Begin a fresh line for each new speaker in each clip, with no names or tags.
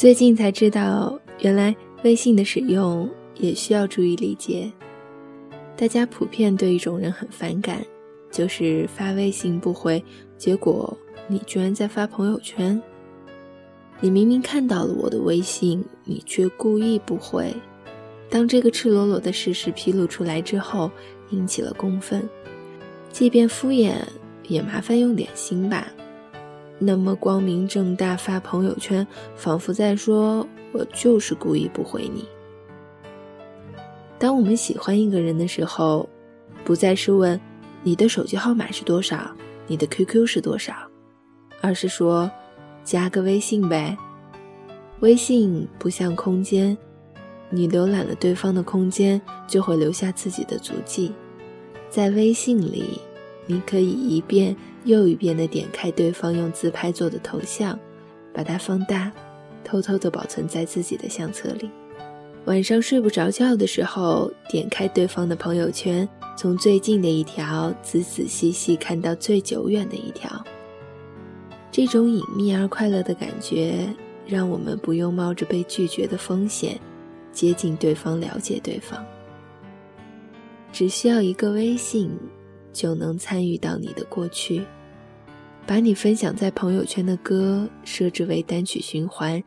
最近才知道，原来微信的使用也需要注意礼节。大家普遍对一种人很反感，就是发微信不回，结果你居然在发朋友圈。你明明看到了我的微信，你却故意不回。当这个赤裸裸的事实披露出来之后，引起了公愤。即便敷衍，也麻烦用点心吧。那么光明正大发朋友圈，仿佛在说我就是故意不回你。当我们喜欢一个人的时候，不再是问你的手机号码是多少，你的 QQ 是多少，而是说。加个微信呗，微信不像空间，你浏览了对方的空间，就会留下自己的足迹。在微信里，你可以一遍又一遍的点开对方用自拍做的头像，把它放大，偷偷的保存在自己的相册里。晚上睡不着觉的时候，点开对方的朋友圈，从最近的一条仔仔细细看到最久远的一条。这种隐秘而快乐的感觉，让我们不用冒着被拒绝的风险接近对方、了解对方。只需要一个微信，就能参与到你的过去，把你分享在朋友圈的歌设置为单曲循环，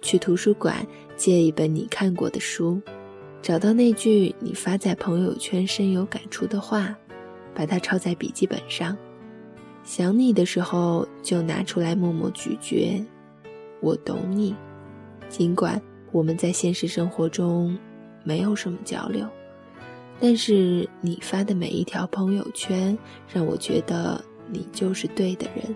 去图书馆借一本你看过的书，找到那句你发在朋友圈深有感触的话，把它抄在笔记本上。想你的时候，就拿出来默默咀嚼。我懂你，尽管我们在现实生活中没有什么交流，但是你发的每一条朋友圈，让我觉得你就是对的人。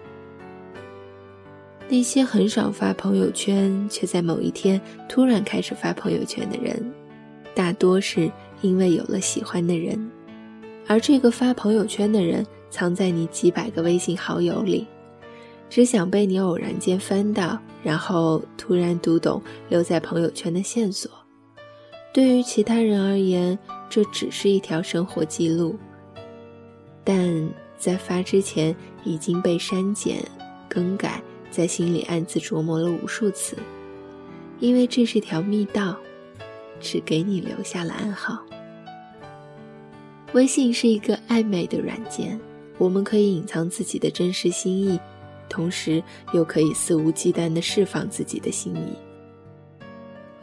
那些很少发朋友圈，却在某一天突然开始发朋友圈的人，大多是因为有了喜欢的人，而这个发朋友圈的人。藏在你几百个微信好友里，只想被你偶然间翻到，然后突然读懂留在朋友圈的线索。对于其他人而言，这只是一条生活记录，但在发之前已经被删减、更改，在心里暗自琢磨了无数次，因为这是条密道，只给你留下了暗号。微信是一个暧昧的软件。我们可以隐藏自己的真实心意，同时又可以肆无忌惮地释放自己的心意。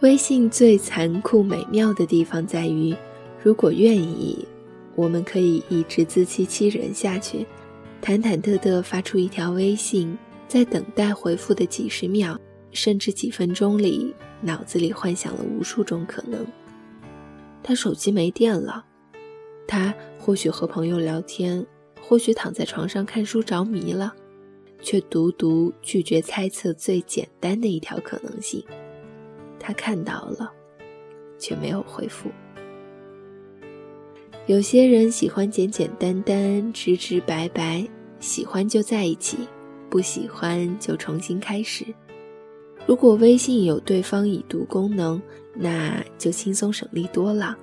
微信最残酷美妙的地方在于，如果愿意，我们可以一直自欺欺人下去，忐忐忑忑发出一条微信，在等待回复的几十秒甚至几分钟里，脑子里幻想了无数种可能。他手机没电了，他或许和朋友聊天。或许躺在床上看书着迷了，却独独拒绝猜测最简单的一条可能性。他看到了，却没有回复。有些人喜欢简简单单、直直白白，喜欢就在一起，不喜欢就重新开始。如果微信有对方已读功能，那就轻松省力多了。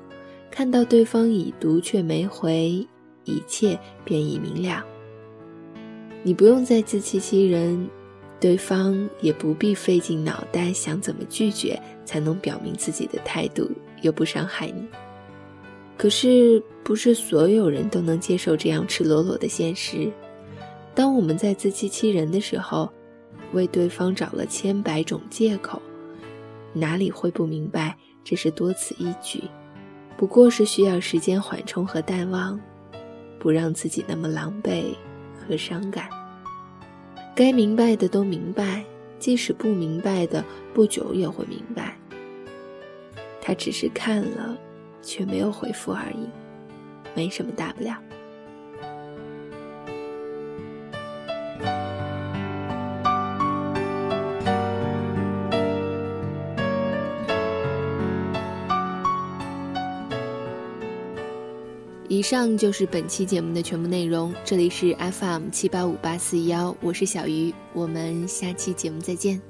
看到对方已读却没回。一切便已明了。你不用再自欺欺人，对方也不必费尽脑袋想怎么拒绝才能表明自己的态度，又不伤害你。可是，不是所有人都能接受这样赤裸裸的现实。当我们在自欺欺人的时候，为对方找了千百种借口，哪里会不明白这是多此一举？不过是需要时间缓冲和淡忘。不让自己那么狼狈和伤感。该明白的都明白，即使不明白的，不久也会明白。他只是看了，却没有回复而已，没什么大不了。以上就是本期节目的全部内容。这里是 FM 七八五八四幺，我是小鱼，我们下期节目再见。